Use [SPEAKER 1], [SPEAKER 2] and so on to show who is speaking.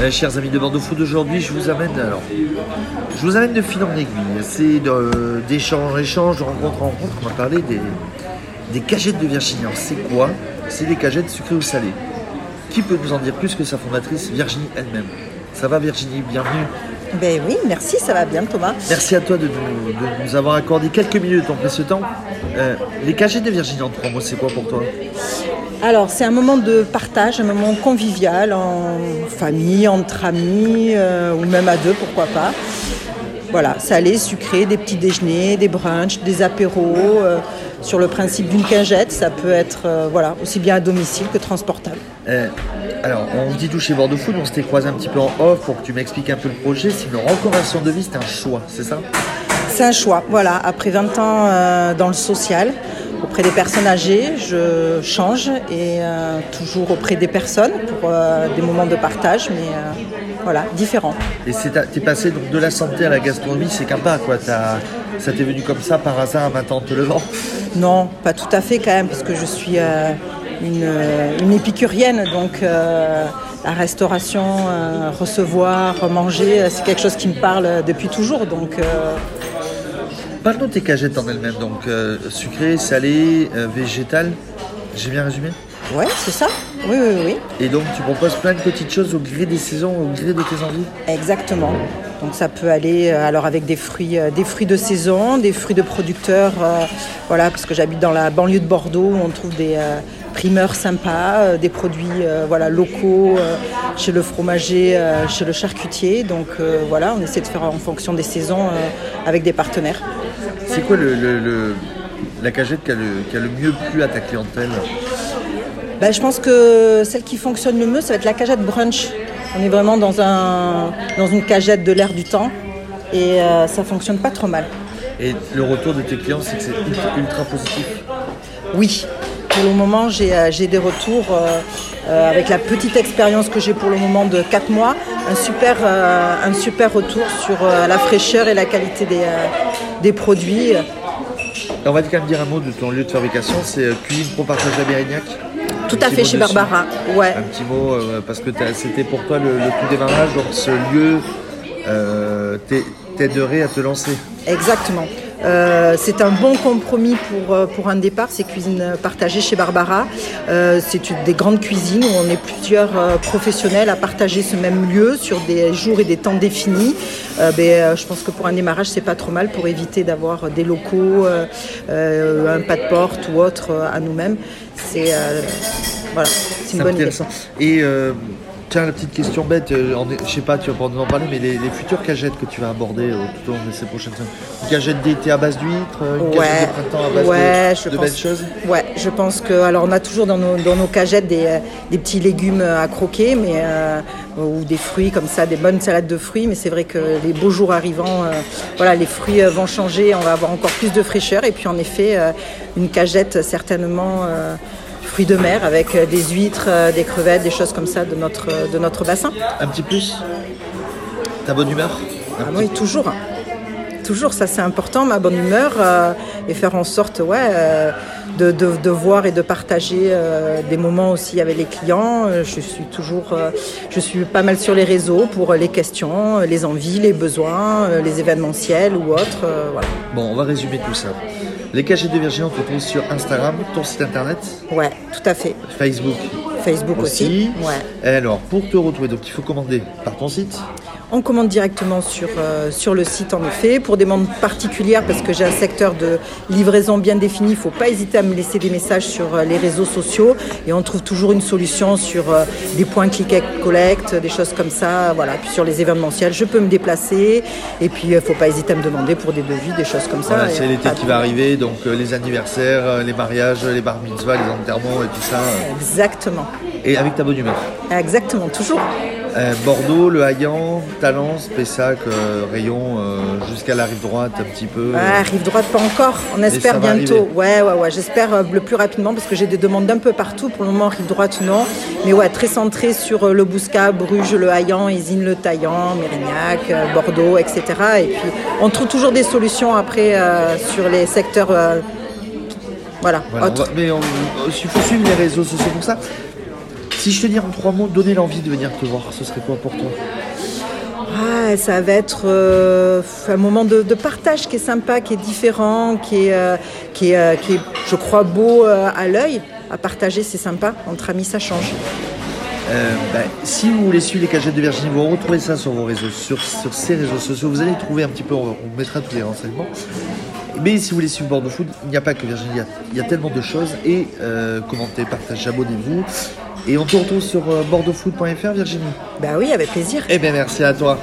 [SPEAKER 1] Euh, chers amis de Bordeaux Food, aujourd'hui je vous amène alors, je vous amène de fil en aiguille. C'est d'échange en échange, de rencontre en rencontre. On va parler des, des cagettes de Virginie. Alors, c'est quoi? C'est des cagettes sucrées ou salées. Qui peut nous en dire plus que sa fondatrice Virginie elle-même? Ça va Virginie, bienvenue.
[SPEAKER 2] Ben oui, merci, ça va bien Thomas.
[SPEAKER 1] Merci à toi de nous, de nous avoir accordé quelques minutes de ton précieux temps. Euh, les cagettes de Virginie en trois mots, c'est quoi pour toi?
[SPEAKER 2] Alors c'est un moment de partage, un moment convivial, en famille, entre amis, euh, ou même à deux, pourquoi pas. Voilà, salé, sucré, des petits déjeuners, des brunchs, des apéros. euh, sur le principe d'une cagette, ça peut être euh, voilà, aussi bien à domicile que transportable.
[SPEAKER 1] Euh, alors, on dit tout chez Bordeaux Food, on s'était croisé un petit peu en off pour que tu m'expliques un peu le projet. C'est une reconversion de vie, c'est un choix, c'est ça?
[SPEAKER 2] C'est un choix, voilà. Après 20 ans euh, dans le social, auprès des personnes âgées, je change et euh, toujours auprès des personnes pour euh, des moments de partage, mais euh, voilà, différents.
[SPEAKER 1] Et t'es passé donc de la santé à la gastronomie, c'est qu'un pas, quoi. Ça t'est venu comme ça par hasard à 20 ans te levant?
[SPEAKER 2] Non, pas tout à fait quand même, parce que je suis une, une épicurienne, donc la restauration, recevoir, manger, c'est quelque chose qui me parle depuis toujours. Donc
[SPEAKER 1] Parle-nous de tes cagettes en elles-mêmes, donc euh, sucrées, salées, euh, végétales. J'ai bien résumé?
[SPEAKER 2] Ouais, c'est ça. Oui, oui, oui.
[SPEAKER 1] Et donc tu proposes plein de petites choses au gré des saisons, au gré de tes envies?
[SPEAKER 2] Exactement. Donc ça peut aller euh, alors avec des fruits, euh, des fruits de saison, des fruits de producteurs, euh, voilà, parce que j'habite dans la banlieue de Bordeaux, où on trouve des euh, primeurs sympas, euh, des produits euh, voilà locaux euh, chez le fromager, chez le charcutier. Donc voilà, on essaie de faire en fonction des saisons avec des partenaires.
[SPEAKER 1] C'est quoi le, le- le- la cagette qui a, le, qui a le mieux plu à ta clientèle
[SPEAKER 2] Ben, je pense que celle qui fonctionne le mieux, ça va être la cagette brunch. On est vraiment dans, un, dans une cagette de l'air du temps et euh, ça fonctionne pas trop mal.
[SPEAKER 1] Et le retour de tes clients, c'est que c'est ultra, ultra positif?
[SPEAKER 2] Oui, pour le moment, j'ai euh, des retours euh, euh, avec la petite expérience que j'ai pour le moment de 4 mois, un super, un super retour sur la fraîcheur et la qualité des, des produits.
[SPEAKER 1] On va quand même dire un mot de ton lieu de fabrication, c'est Cuisine pour partage à Bérignac.
[SPEAKER 2] Tout à fait chez
[SPEAKER 1] dessus.
[SPEAKER 2] Barbara. Ouais.
[SPEAKER 1] Un petit mot, euh, parce que c'était pour toi le, le tout démarrage, donc ce lieu euh, t'ai- t'aiderait à te lancer.
[SPEAKER 2] Exactement. Euh, c'est un bon compromis pour, euh, pour un départ, c'est cuisine partagée chez Barbara. Euh, c'est une des grandes cuisines où on est plusieurs euh, professionnels à partager ce même lieu sur des jours et des temps définis. Euh, ben, euh, je pense que pour un démarrage, c'est pas trop mal pour éviter d'avoir des locaux, euh, euh, un pas de porte ou autre à nous-mêmes. C'est euh, voilà, c'est une bonne idée.
[SPEAKER 1] Et euh, tiens, la petite question bête, euh, je sais pas, tu vas pouvoir nous en parler, mais les, les futures cagettes que tu vas aborder euh, tout au long de ces prochaines semaines. Une cagette d'été à base d'huîtres, euh, une cagette de printemps à base
[SPEAKER 2] ouais,
[SPEAKER 1] de,
[SPEAKER 2] je
[SPEAKER 1] de
[SPEAKER 2] pense,
[SPEAKER 1] belles choses
[SPEAKER 2] Ouais, je pense que alors on a toujours dans nos, dans nos cagettes des, des petits légumes à croquer, mais euh, ou des fruits comme ça, des bonnes salades de fruits. Mais c'est vrai que les beaux jours arrivant, euh, voilà, les fruits vont changer, on va avoir encore plus de fraîcheur. Et puis en effet, une cagette certainement. Fruits de mer avec euh, des huîtres, euh, des crevettes, des choses comme ça de notre, euh, de notre bassin.
[SPEAKER 1] Un petit plus? Ta bonne humeur? Un
[SPEAKER 2] Ah oui, toujours. Toujours, ça c'est important, ma bonne humeur euh, et faire en sorte ouais, euh, de, de- de voir et de partager euh, des moments aussi avec les clients. Je suis toujours, je suis pas mal sur les réseaux pour les questions, les envies, les besoins, les événementiels ou autres. voilà.
[SPEAKER 1] Bon, on va résumer tout ça. Les cagettes de Virginie, on te sur Instagram, ton site internet,
[SPEAKER 2] Ouais, tout à fait.
[SPEAKER 1] Facebook
[SPEAKER 2] Facebook aussi.
[SPEAKER 1] aussi.
[SPEAKER 2] Ouais.
[SPEAKER 1] Et alors, pour te retrouver, donc il faut commander par ton site.
[SPEAKER 2] On commande directement sur, euh, sur le site en effet. Pour des demandes particulières, parce que j'ai un secteur de livraison bien défini, il ne faut pas hésiter à me laisser des messages sur euh, les réseaux sociaux. Et on trouve toujours une solution sur euh, des points click and collect, des choses comme ça. Voilà. Puis sur les événementiels, je peux me déplacer. Et puis il ne faut pas hésiter à me demander pour des devis, des choses comme ça.
[SPEAKER 1] Voilà, c'est l'été qui va arriver, donc les anniversaires, les mariages, les bar mitzvahs, les enterrements et tout ça.
[SPEAKER 2] Exactement.
[SPEAKER 1] Et avec ta bonne humeur.
[SPEAKER 2] Exactement, toujours.
[SPEAKER 1] Euh, Bordeaux, Le Haillan, Talence, Pessac, euh, Rayon, euh, jusqu'à la rive droite un petit peu.
[SPEAKER 2] Ah, rive droite, pas encore. On espère bientôt. Ouais, ouais, ouais. J'espère le plus rapidement parce que j'ai des demandes d'un peu partout. Pour le moment, rive droite, non. Mais ouais, très centré sur le Bouscat, Bruges, le Haillan, Isine, le Taillan, Mérignac, Bordeaux, etc. Et puis, on trouve toujours des solutions après sur les secteurs. voilà,
[SPEAKER 1] Voilà, on
[SPEAKER 2] autres.
[SPEAKER 1] va- mais on- il faut suivre les réseaux sociaux pour ça. Si je te dis en trois mots, donner l'envie de venir te voir, ce serait quoi pour toi?
[SPEAKER 2] Ah, ça va être euh, un moment de, partage qui est sympa, qui est différent, qui est, euh, qui, est, euh, qui est je crois, beau à l'œil. À partager, c'est sympa. Entre amis, ça change.
[SPEAKER 1] Ben, si vous voulez suivre les cagettes de Virginie, vous retrouvez ça sur vos réseaux, sur, sur ces réseaux sociaux. Vous allez trouver un petit peu, on, mettra tous les renseignements. Mais si vous voulez suivre Bordeaux Food, il n'y a pas que Virginie, il y a, tellement de choses. Et commentez, partagez, abonnez-vous. Et on te retrouve sur bordeauxfood.fr, Virginie
[SPEAKER 2] Bah oui, avec plaisir.
[SPEAKER 1] Eh bien, merci à toi.